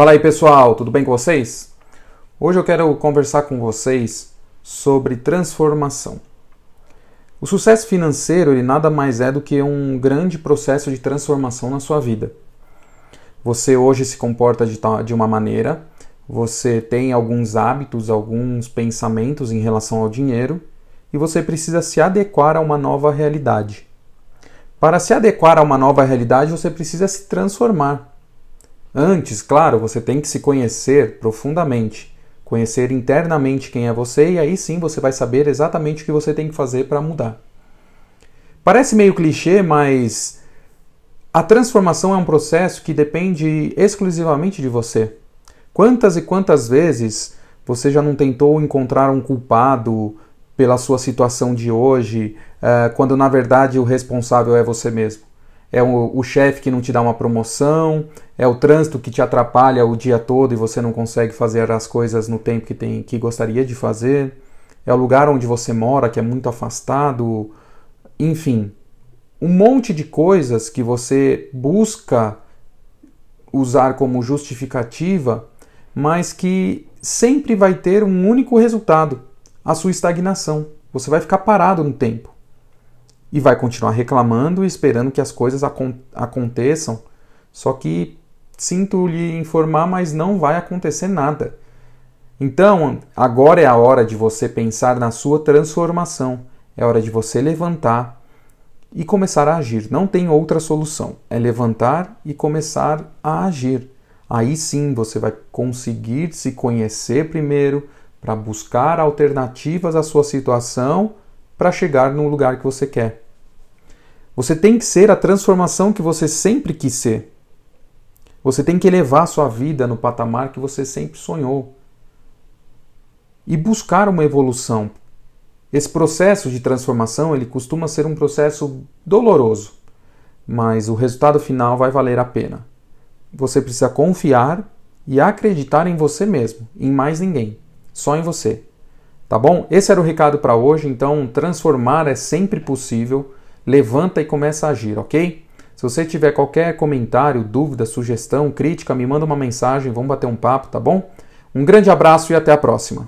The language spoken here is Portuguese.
Fala aí pessoal, tudo bem com vocês? Hoje eu quero conversar com vocês sobre transformação. O sucesso financeiro ele nada mais é do que um grande processo de transformação na sua vida. Você hoje se comporta de, de uma maneira, você tem alguns hábitos, alguns pensamentos em relação ao dinheiro e você precisa se adequar a uma nova realidade. Para se adequar a uma nova realidade, você precisa se transformar. Antes, claro, você tem que se conhecer profundamente, conhecer internamente quem é você e aí sim você vai saber exatamente o que você tem que fazer para mudar. Parece meio clichê, mas a transformação é um processo que depende exclusivamente de você. Quantas e quantas vezes você já não tentou encontrar um culpado pela sua situação de hoje, uh, quando na verdade o responsável é você mesmo? É o, o chefe que não te dá uma promoção, é o trânsito que te atrapalha o dia todo e você não consegue fazer as coisas no tempo que, tem, que gostaria de fazer, é o lugar onde você mora que é muito afastado, enfim, um monte de coisas que você busca usar como justificativa, mas que sempre vai ter um único resultado: a sua estagnação. Você vai ficar parado no tempo e vai continuar reclamando e esperando que as coisas acon aconteçam. Só que sinto lhe informar, mas não vai acontecer nada. Então, agora é a hora de você pensar na sua transformação. É hora de você levantar e começar a agir. Não tem outra solução. É levantar e começar a agir. Aí sim você vai conseguir se conhecer primeiro para buscar alternativas à sua situação para chegar no lugar que você quer. Você tem que ser a transformação que você sempre quis ser. Você tem que elevar sua vida no patamar que você sempre sonhou. E buscar uma evolução. Esse processo de transformação, ele costuma ser um processo doloroso, mas o resultado final vai valer a pena. Você precisa confiar e acreditar em você mesmo, em mais ninguém, só em você. Tá bom? Esse era o recado para hoje, então transformar é sempre possível. Levanta e começa a agir, ok? Se você tiver qualquer comentário, dúvida, sugestão, crítica, me manda uma mensagem, vamos bater um papo, tá bom? Um grande abraço e até a próxima.